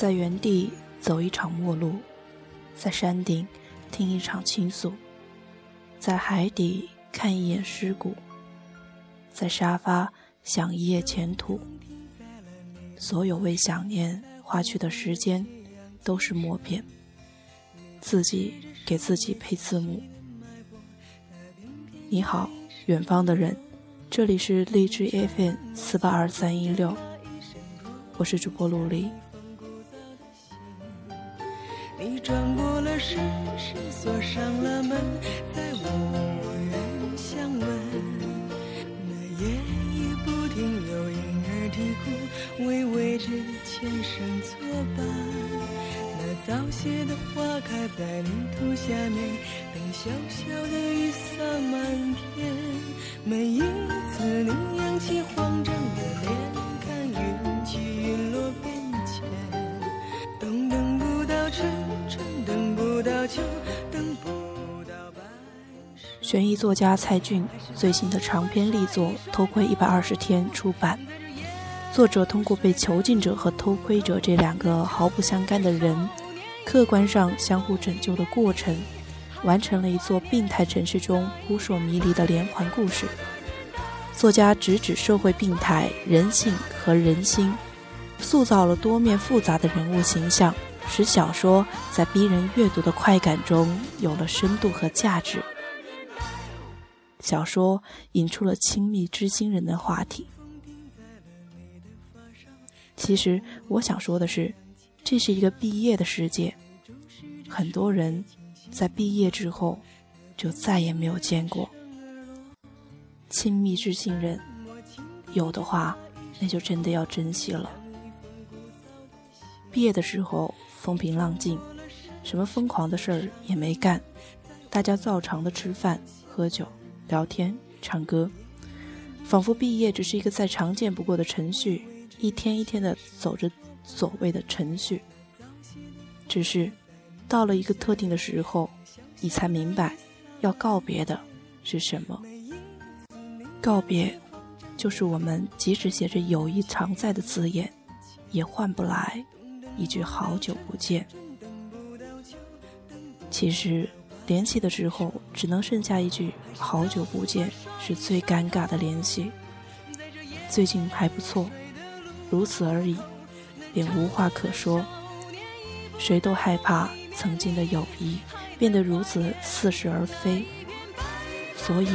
在原地走一场陌路，在山顶听一场倾诉，在海底看一眼尸骨，在沙发想一夜前途。所有为想念花去的时间，都是默片。自己给自己配字幕。你好，远方的人，这里是荔枝 FM 四八二三一六，我是主播陆离。你转过了身，是锁上了门，再无人相问。那夜已不停有婴儿啼哭，为未知前生作伴。那早谢的花开在泥土下面，等小小的雨洒满天。每一次你扬起慌张的脸，悬疑作家蔡骏最新的长篇力作《偷窥一百二十天》出版。作者通过被囚禁者和偷窥者这两个毫不相干的人，客观上相互拯救的过程，完成了一座病态城市中扑朔迷离的连环故事。作家直指社会病态、人性和人心，塑造了多面复杂的人物形象。使小说在逼人阅读的快感中有了深度和价值。小说引出了亲密知心人的话题。其实我想说的是，这是一个毕业的世界，很多人在毕业之后就再也没有见过亲密知心人。有的话，那就真的要珍惜了。毕业的时候。风平浪静，什么疯狂的事儿也没干，大家照常的吃饭、喝酒、聊天、唱歌，仿佛毕业只是一个再常见不过的程序，一天一天的走着所谓的程序。只是到了一个特定的时候，你才明白，要告别的是什么。告别，就是我们即使写着友谊常在的字眼，也换不来。一句好久不见，其实联系的时候只能剩下一句好久不见，是最尴尬的联系。最近还不错，如此而已，便无话可说。谁都害怕曾经的友谊变得如此似是而非，所以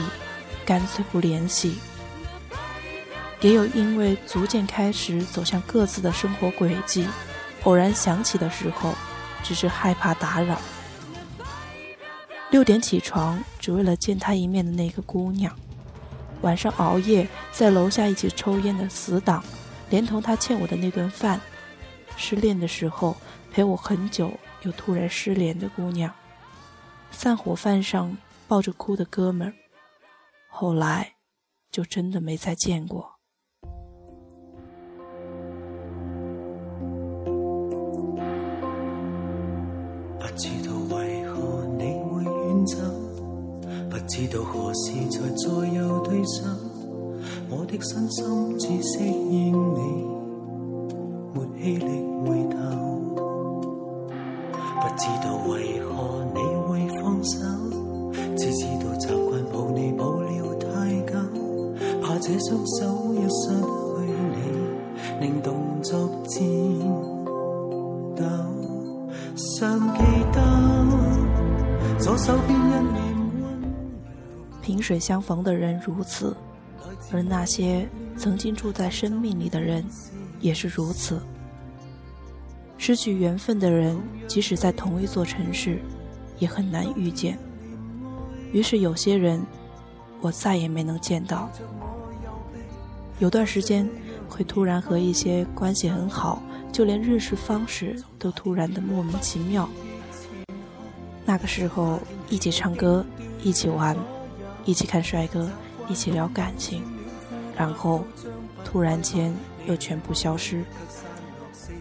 干脆不联系。也有因为逐渐开始走向各自的生活轨迹。偶然想起的时候，只是害怕打扰。六点起床，只为了见他一面的那个姑娘；晚上熬夜在楼下一起抽烟的死党，连同他欠我的那顿饭；失恋的时候陪我很久又突然失联的姑娘；散伙饭上抱着哭的哥们儿，后来就真的没再见过。知道何时才再有对手。我的身心只适应你，相逢的人如此，而那些曾经住在生命里的人也是如此。失去缘分的人，即使在同一座城市，也很难遇见。于是有些人，我再也没能见到。有段时间，会突然和一些关系很好，就连认识方式都突然的莫名其妙。那个时候，一起唱歌，一起玩，一起看帅哥，一起聊感情，然后突然间又全部消失。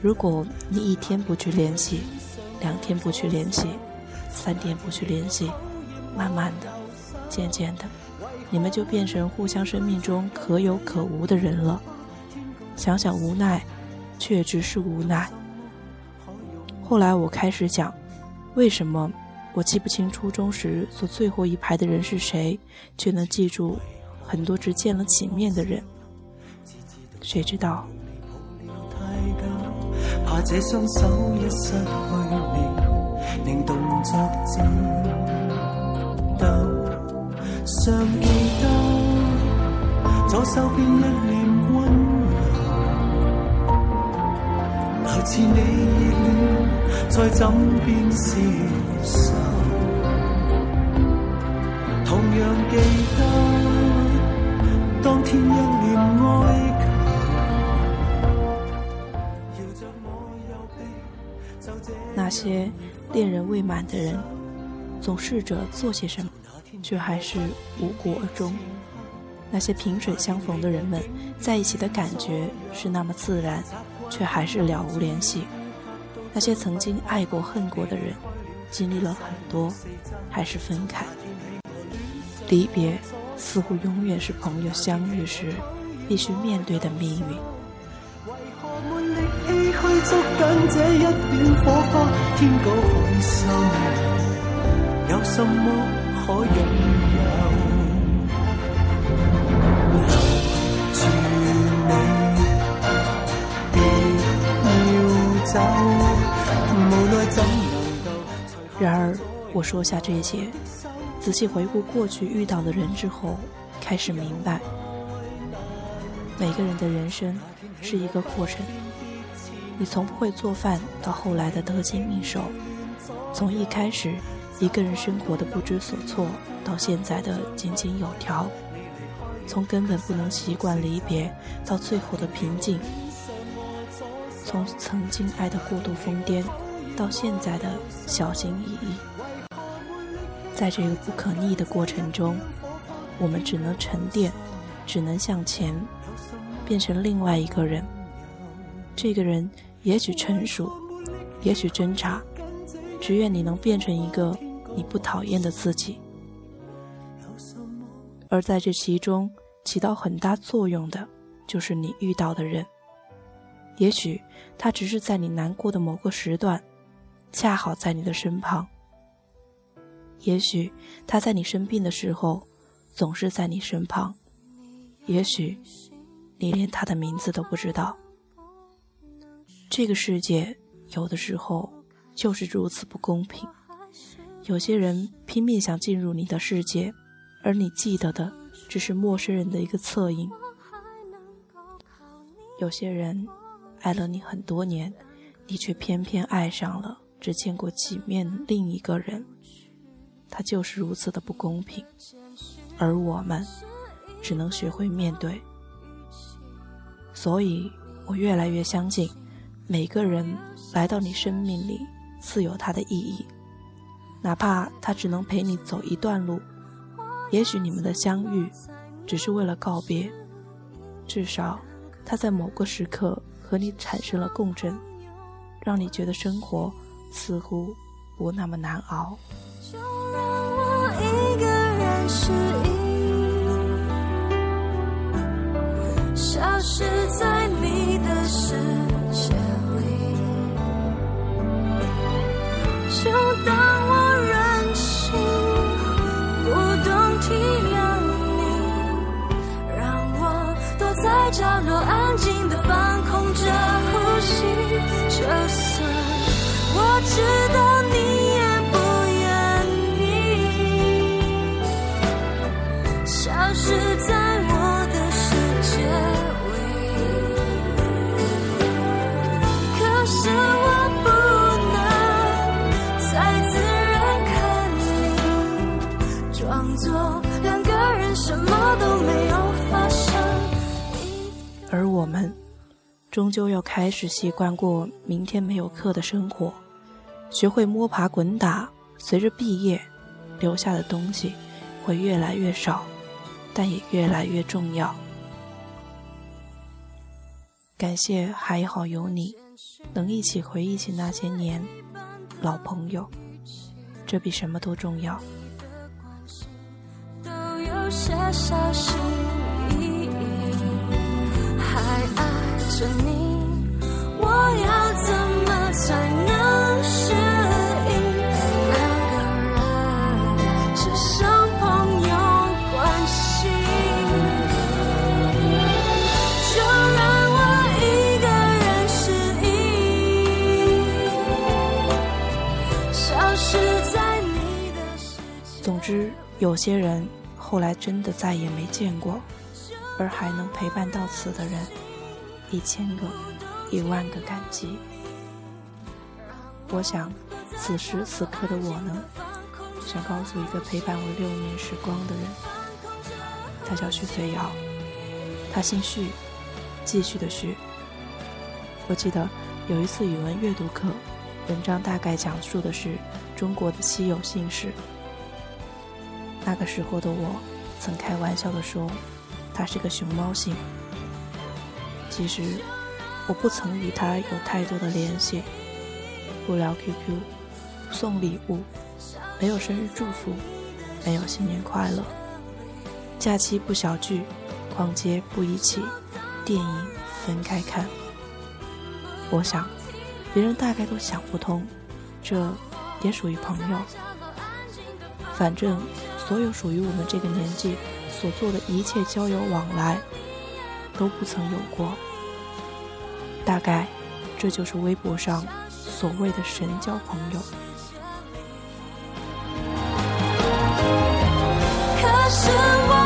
如果你一天不去联系，两天不去联系，三天不去联系，慢慢的，渐渐的，你们就变成互相生命中可有可无的人了。想想无奈，却只是无奈。后来我开始想，为什么我记不清初中时坐最后一排的人是谁，却能记住很多只见了几面的人？谁知道？怕这双手一失去你，令动作颤抖。尚记得左手边一脸温柔，来自你热恋在枕边厮守。样记得当天一脸哀。那些恋人未满的人，总试着做些什么，却还是无果而终；那些萍水相逢的人们，在一起的感觉是那么自然，却还是了无联系；那些曾经爱过恨过的人，经历了很多，还是分开。离别似乎永远是朋友相遇时必须面对的命运。捉紧这一点火花，天高海深，有什么可拥有？留住你，别要走，无奈怎能够？然而，我说下这些，仔细回顾过去遇到的人之后，开始明白，每个人的人生是一个过程。你从不会做饭，到后来的得心应手；从一开始一个人生活的不知所措，到现在的井井有条；从根本不能习惯离别，到最后的平静；从曾经爱的过度疯癫，到现在的小心翼翼。在这个不可逆的过程中，我们只能沉淀，只能向前，变成另外一个人。这个人也许成熟，也许挣扎，只愿你能变成一个你不讨厌的自己。而在这其中起到很大作用的，就是你遇到的人。也许他只是在你难过的某个时段，恰好在你的身旁；也许他在你生病的时候，总是在你身旁；也许你连他的名字都不知道。这个世界有的时候就是如此不公平。有些人拼命想进入你的世界，而你记得的只是陌生人的一个侧影。有些人爱了你很多年，你却偏偏爱上了只见过几面另一个人。他就是如此的不公平，而我们只能学会面对。所以我越来越相信。每个人来到你生命里，自有它的意义，哪怕他只能陪你走一段路。也许你们的相遇，只是为了告别，至少他在某个时刻和你产生了共振，让你觉得生活似乎不那么难熬。就让我我们，终究要开始习惯过明天没有课的生活，学会摸爬滚打。随着毕业，留下的东西会越来越少，但也越来越重要。感谢还好有你，能一起回忆起那些年，老朋友，这比什么都重要。都有些小心。还爱着你，我要怎么才能适应？两个人只剩朋友关系，就让我一个人失忆。消失在你的世界。总之，有些人后来真的再也没见过。而还能陪伴到此的人，一千个、一万个感激。我想，此时此刻的我呢，想告诉一个陪伴我六年时光的人，他叫徐随瑶，他姓徐，继续的徐。我记得有一次语文阅读课，文章大概讲述的是中国的稀有姓氏。那个时候的我，曾开玩笑的说，他是个熊猫姓。其实，我不曾与他有太多的联系，不聊 QQ，不送礼物，没有生日祝福，没有新年快乐，假期不小聚，逛街不一起，电影分开看。我想，别人大概都想不通，这也属于朋友。反正，所有属于我们这个年纪所做的一切交友往来，都不曾有过。大概，这就是微博上所谓的神交朋友。可是我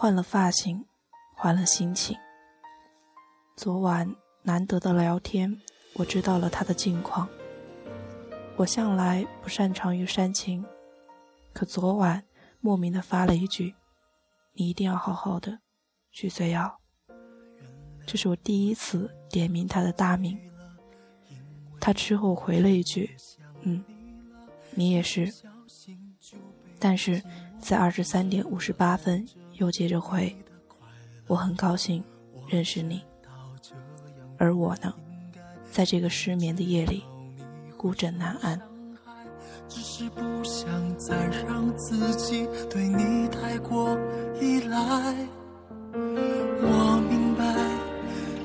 换了发型，换了心情。昨晚难得的聊天，我知道了他的近况。我向来不擅长于煽情，可昨晚莫名的发了一句：“你一定要好好的，徐随瑶。”这是我第一次点名他的大名。他之后回了一句：“嗯，你也是。”但是在二十三点五十八分又接着回：“我很高兴认识你。”而我呢，在这个失眠的夜里，孤枕难安。只是不想再让自己对你太过依赖。我明白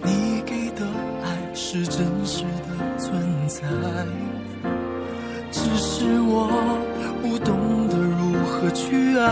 你给的爱是真实的存在，只是我不懂得如何去爱，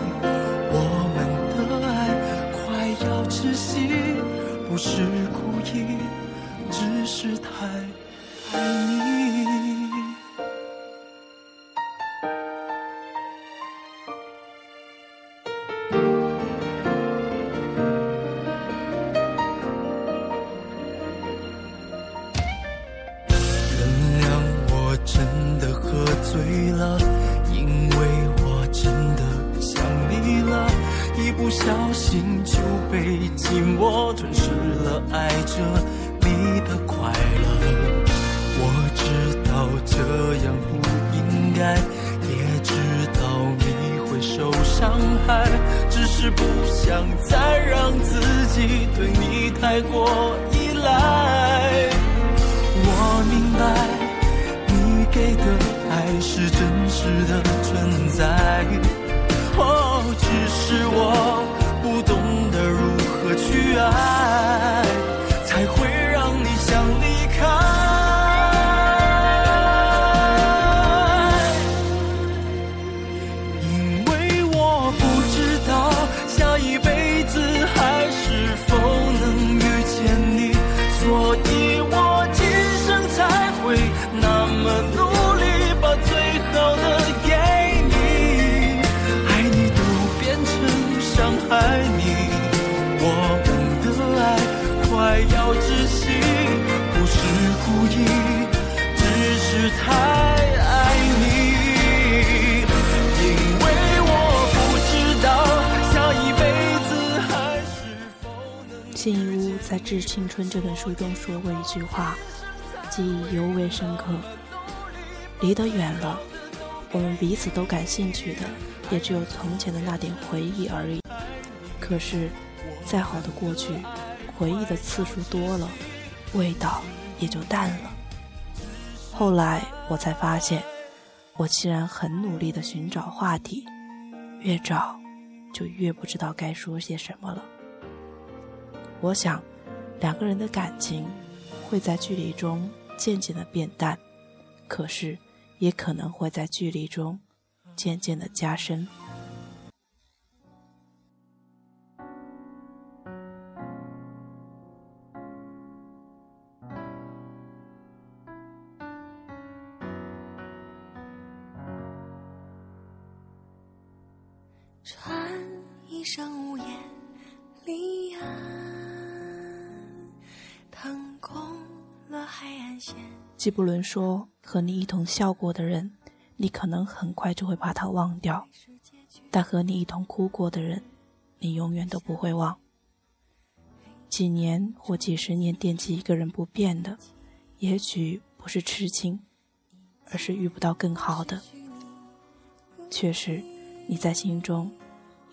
窒息，不是故意，只是太再让自己对你太过依赖。我明白，你给的爱是真实的存在。么努力，把最好的给你。爱你都变成伤害你，我们的爱快要窒息，不是故意，只是太爱你。因为我不知道下一辈信义屋在《致青春》这本书中说过一句话，记忆尤为深刻。离得远了，我们彼此都感兴趣的，也只有从前的那点回忆而已。可是，再好的过去，回忆的次数多了，味道也就淡了。后来我才发现，我既然很努力地寻找话题，越找就越不知道该说些什么了。我想，两个人的感情会在距离中渐渐的变淡，可是也可能会在距离中渐渐的加深。穿一生无言离岸，腾空了海岸线。纪伯伦说：“和你一同笑过的人，你可能很快就会把他忘掉；但和你一同哭过的人，你永远都不会忘。几年或几十年惦记一个人不变的，也许不是痴情，而是遇不到更好的。确实。”你在心中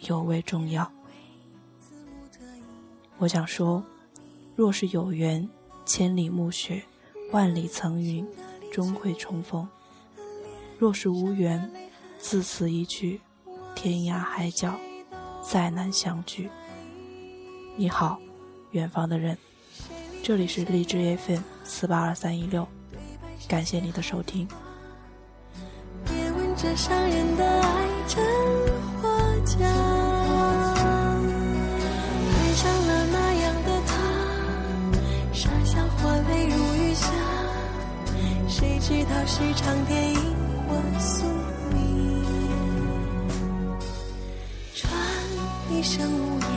尤为重要。我想说，若是有缘，千里暮雪，万里层云，终会重逢；若是无缘，自此一去，天涯海角，再难相聚。你好，远方的人，这里是荔枝 FM 四八二三一六，感谢你的收听。别问这伤人的爱真或假，知道是场电影或宿命？穿一生无言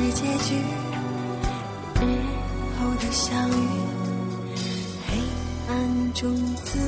是结局，日后的相遇，黑暗中自